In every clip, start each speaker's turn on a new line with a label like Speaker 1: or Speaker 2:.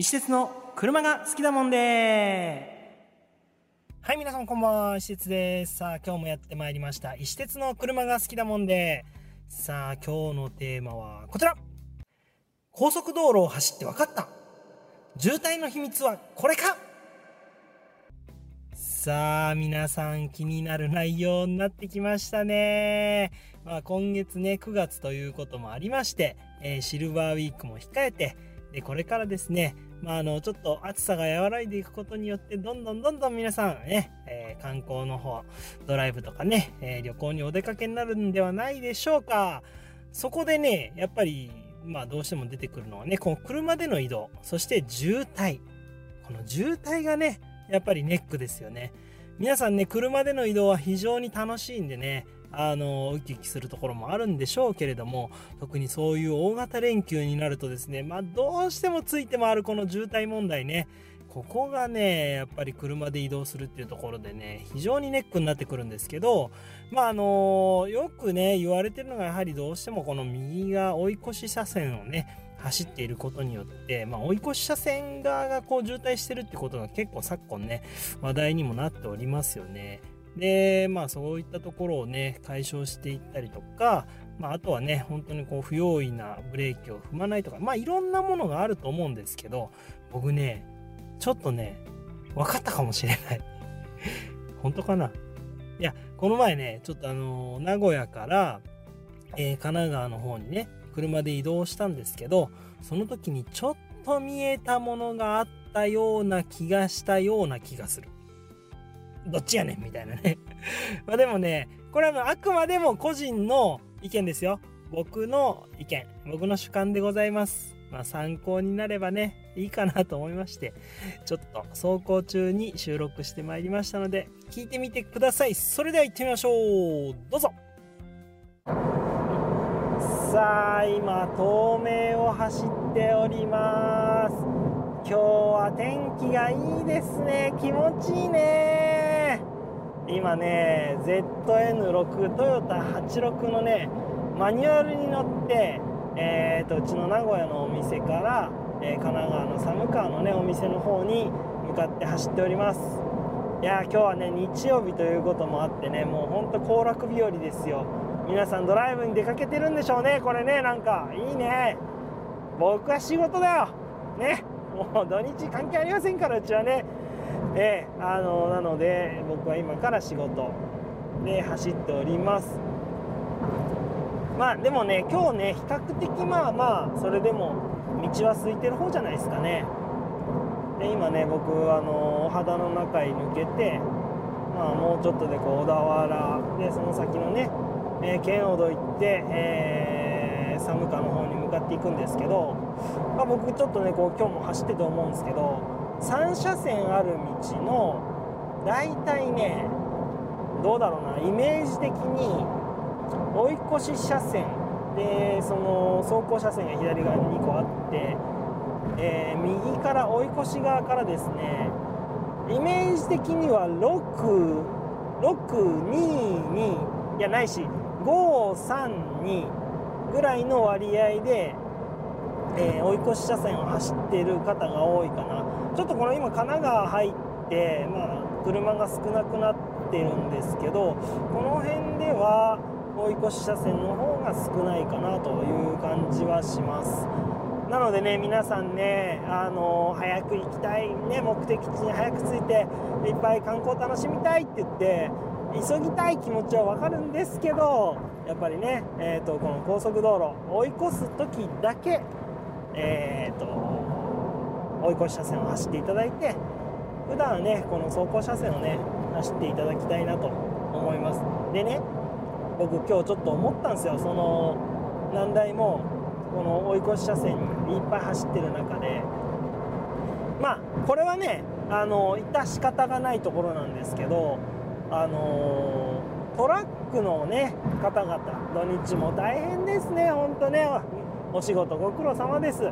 Speaker 1: 石鉄の車が好きだもんではい、皆さんこんばんは、石鉄です。さあ、今日もやってまいりました。石鉄の車が好きだもんで。さあ、今日のテーマはこちら高速道路を走って分かった渋滞の秘密はこれかさあ、皆さん気になる内容になってきましたね。まあ、今月ね、9月ということもありまして、えーシルバーウィークも控えて、で、これからですね、まあ、あの、ちょっと暑さが和らいでいくことによって、どんどんどんどん皆さんね、えー観光の方、ドライブとかね、えー旅行にお出かけになるんではないでしょうか。そこでね、やっぱり、まあ、どうしても出てくるのはね、この車での移動、そして渋滞。この渋滞がね、やっぱりネックですよね。皆さんね、車での移動は非常に楽しいんでね、あの、ウキウキするところもあるんでしょうけれども、特にそういう大型連休になるとですね、まあどうしてもついて回るこの渋滞問題ね、ここがね、やっぱり車で移動するっていうところでね、非常にネックになってくるんですけど、まああの、よくね、言われてるのがやはりどうしてもこの右が追い越し車線をね、走っていることによって、まあ、追い越し車線側がこう渋滞してるってことが結構昨今ね、話題にもなっておりますよね。で、まあそういったところをね、解消していったりとか、まああとはね、本当にこう不用意なブレーキを踏まないとか、まあいろんなものがあると思うんですけど、僕ね、ちょっとね、分かったかもしれない。本当かな？いや、この前ね、ちょっとあの、名古屋から、えー神奈川の方にね、車で移動したんですけど、その時にちょっと見えたものがあったような気がしたような気がする。どっちやねんみたいなね。まあでもね、これはもうあくまでも個人の意見ですよ。僕の意見、僕の主観でございます。まあ参考になればね、いいかなと思いまして、ちょっと走行中に収録してまいりましたので、聞いてみてください。それでは行ってみましょう。どうぞ。さあ、今、東名を走っております。今日は天気がいいですね。気持ちいいね。今ね、ZN6 トヨタ86のね、マニュアルに乗って、えーと、うちの名古屋のお店から、えー神奈川の寒川のね、お店の方に向かって走っております。いや今日はね、日曜日ということもあってね、もうほんと行楽日和ですよ。皆さんドライブに出かけてるんでしょうね、これね、なんか、いいね。僕は仕事だよ。ね。もう土日関係ありませんから、うちはね。ええあの、なので、僕は今から仕事で走っております。まあでもね、今日ね、比較的まあまあ、それでも道は空いてる方じゃないですかね。で、今ね、僕、あの、お肌の中に抜けて、まあもうちょっとでこう、小田原で、その先のね、えー、県央道行って、えー、寒川の方に向かっていくんですけど、まあ、僕ちょっとねこう今日も走ってて思うんですけど3車線ある道の大体ねどうだろうなイメージ的に追い越し車線でその走行車線が左側に2個あって、えー右から追い越し側からですねイメージ的には662いやないし532ぐらいの割合で、えー追い越し車線を走っている方が多いかな。ちょっとこの今神奈川入って、まあ、車が少なくなってるんですけどこの辺では追い越し車線の方が少ないかなという感じはします。なのでね皆さんねあの早く行きたい、ね、目的地に早く着いていっぱい観光楽しみたいって言って急ぎたい気持ちはわかるんですけどやっぱりね、えー、とこの高速道路追い越す時だけ、えー、と追い越し車線を走っていただいて普段ねこの走行車線をね走っていただきたいなと思います。でね僕今日ちょっと思ったんですよ。その何台もこの追い越し車線にいっぱい走ってる中で。まあこれはねあの致し方がないところなんですけどあのトラックのね方々土日も大変ですね本当ね。お仕事ご苦労様です。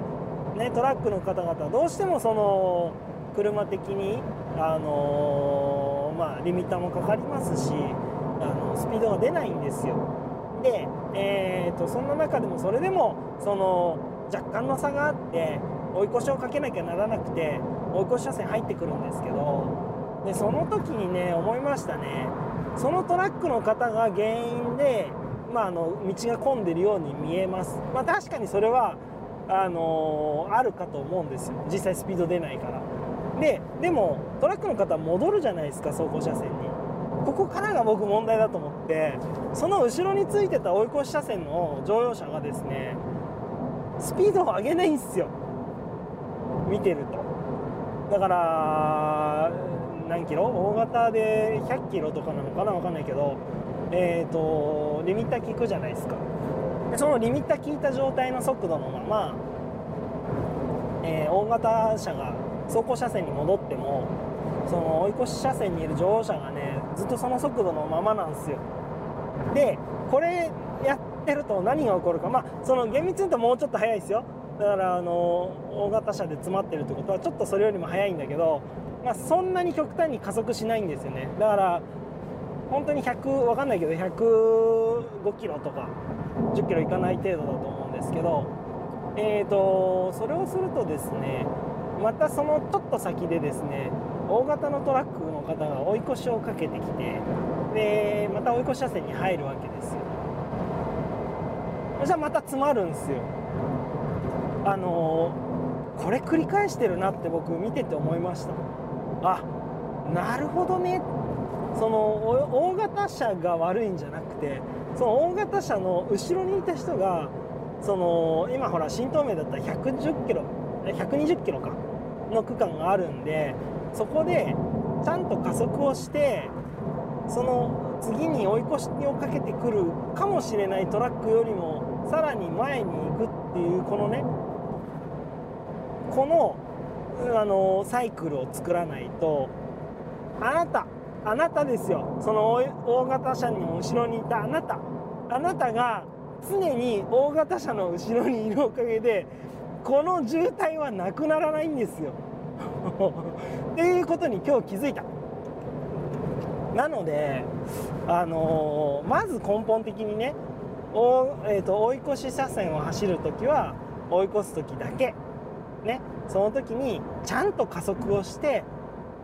Speaker 1: ねトラックの方々どうしてもその車的にあのーまあリミッターもかかりますしあのスピードが出ないんですよ。でえー、とそんな中でもそれでもその若干の差があって、追い越しをかけなきゃならなくて追い越し車線入ってくるんですけどでその時にね思いましたね。そのトラックの方が原因で、まあ、あの道が混んでるように見えます、まあ、確かにそれはあの、あるかと思うんですよ。実際スピード出ないから。ででもトラックの方戻るじゃないですか走行車線に。ここからが僕問題だと思ってその後ろについてた追い越し車線の乗用車がですねスピードを上げないんですよ。見てると。だから何キロ？大型で100キロとかなのかな？分かんないけど。えっ、ー、とリミッター効くじゃないですか。でそのリミッター効いた状態の速度のまま、えー、大型車が走行車線に戻ってもその追い越し車線にいる乗用車がねずっとその速度のままなんですよ。でこれやってると何が起こるか。まあその厳密に言うともうちょっと速いですよ。だからあの大型車で詰まってるってことはちょっとそれよりも速いんだけど、まあ、そんなに極端に加速しないんですよね。だから本当に100わかんないけど105キロとか10キロいかない程度だと思うんですけどえーとそれをするとですねまたそのちょっと先でですね大型のトラックの方が追い越しをかけてきてでまた追い越し車線に入るわけですよ。じゃあまた詰まるんですよ。あのー、これ繰り返してるなって僕見てて思いました。あなるほどね。その大型車が悪いんじゃなくてその大型車の後ろにいた人がその今ほら新東名だったら110キロ120キロかの区間があるんでそこでちゃんと加速をしてその次に追い越しをかけてくるかもしれないトラックよりもさらに前に行くっていうこのねこのあのサイクルを作らないとあなたあなたですよ。その大型車の後ろにいたあなた。あなたが常に大型車の後ろにいるおかげでこの渋滞はなくならないんですよ。っていうことに今日気づいた。なのであのー、まず根本的にねお、えーと、追い越し車線を走る時は追い越す時だけ。ね。その時にちゃんと加速をして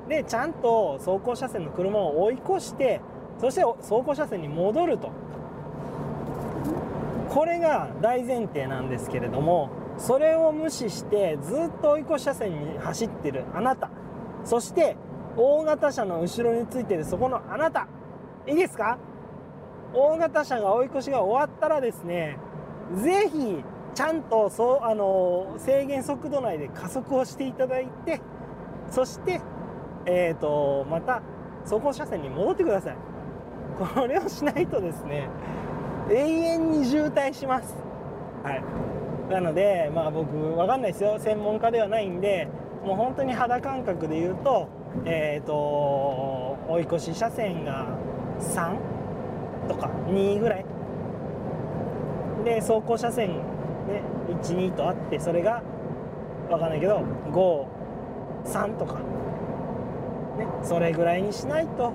Speaker 1: でちゃんと走行車線の車を追い越してそして走行車線に戻ると。これが大前提なんですけれどもそれを無視してずっと追い越し車線に走ってるあなた。そして大型車の後ろについてるそこのあなた。いいですか？大型車が追い越しが終わったらですね是非ちゃんとそうあの制限速度内で加速をしていただいてそしてえーと、また走行車線に戻ってください。これをしないとですね永遠に渋滞します。はい。なのでまあ僕分かんないですよ。専門家ではないんでもう本当に肌感覚で言うとえっ、ー、と追い越し車線が3とか2ぐらい。で走行車線ね12とあってそれが分かんないけど53とか。ねそれぐらいにしないと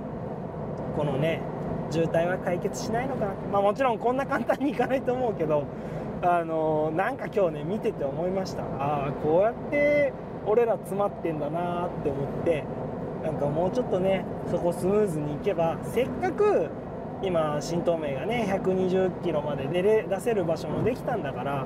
Speaker 1: このね渋滞は解決しないのかな。まあもちろんこんな簡単にいかないと思うけどあのなんか今日ね見てて思いました。ああこうやって俺ら詰まってんだなって思ってなんかもうちょっとねそこスムーズにいけばせっかく今新東名がね120キロまで出れ出せる場所もできたんだから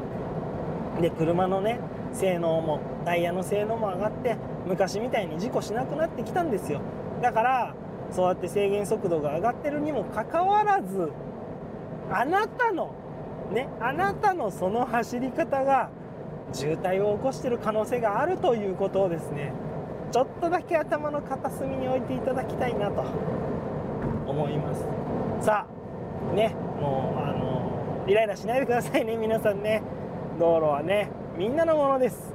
Speaker 1: で車のね性能もタイヤの性能も上がって昔みたいに事故しなくなってきたんですよ。だからそうやって制限速度が上がってるにもかかわらずあなたのね、あなたのその走り方が渋滞を起こしてる可能性があるということをですねちょっとだけ頭の片隅に置いていただきたいなと思います。さあねもうあのイライラしないでくださいね皆さんね。道路はねみんなのものです。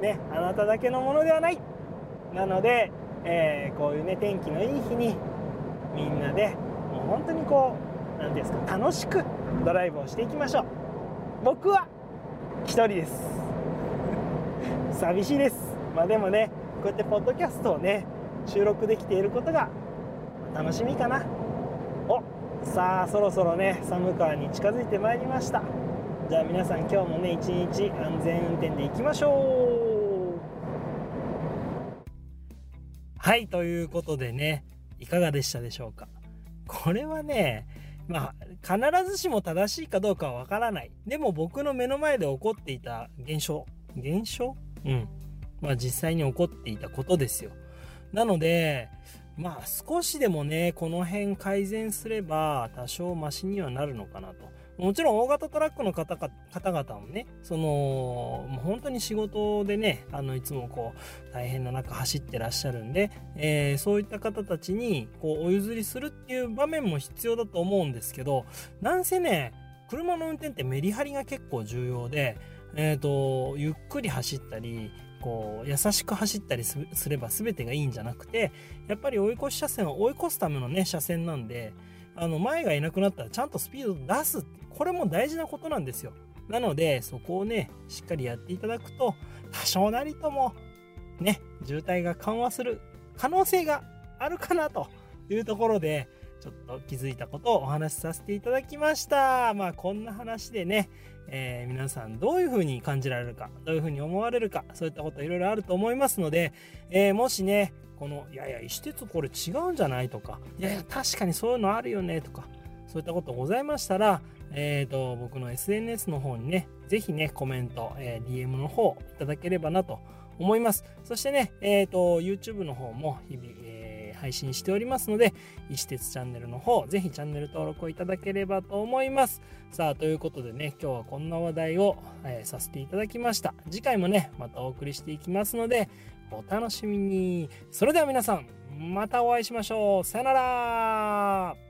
Speaker 1: ねあなただけのものではない。なので、えー、こういうね天気のいい日にみんなでもう本当にこう何ていうんですか楽しくドライブをしていきましょう。僕は1人です。寂しいです。まあでもねこうやってポッドキャストをね収録できていることが楽しみかな。おさあそろそろね寒川に近づいてまいりました。じゃあ皆さん今日もね一日安全運転でいきましょう。はい、ということでね、いかがでしたでしょうか？これはね、まあ、必ずしも正しいかどうかはわからない。でも僕の目の前で起こっていた現象。現象？うん。まあ実際に起こっていたことですよ。なので、まあ少しでもね、この辺改善すれば多少マシにはなるのかなと。もちろん大型トラックの方か方々もね、その、もう本当に仕事でね、あの、いつもこう、大変な中走ってらっしゃるんで、えー、そういった方たちに、こう、お譲りするっていう場面も必要だと思うんですけど、なんせね、車の運転ってメリハリが結構重要で、えっ、ー、と、ゆっくり走ったり、こう、優しく走ったりすれば全てがいいんじゃなくて、やっぱり追い越し車線は追い越すためのね、車線なんで、あの、前がいなくなったらちゃんとスピード出す。これも大事なことなんですよ。なので、そこをね、しっかりやっていただくと、多少なりとも、ね、渋滞が緩和する可能性があるかなというところで、ちょっと気づいたことをお話しさせていただきました。まあこんな話でね、えー、皆さんどういうふうに感じられるか、どういうふうに思われるか、そういったこといろいろあると思いますので、えー、もしね、この、いやいや、石鉄これ違うんじゃないとか、いやいや、確かにそういうのあるよねとか、そういったことございましたら、えっ、ー、と、僕の SNS の方にね、ぜひね、コメント、え DM の方いただければなと思います。そしてね、えっ、と、YouTube の方も日々、配信しておりますので、石鉄チャンネルの方、ぜひチャンネル登録をいただければと思います。さあ、ということでね、今日はこんな話題を、えー、させていただきました。次回もね、またお送りしていきますので、お楽しみに。それでは皆さん、またお会いしましょう。さよなら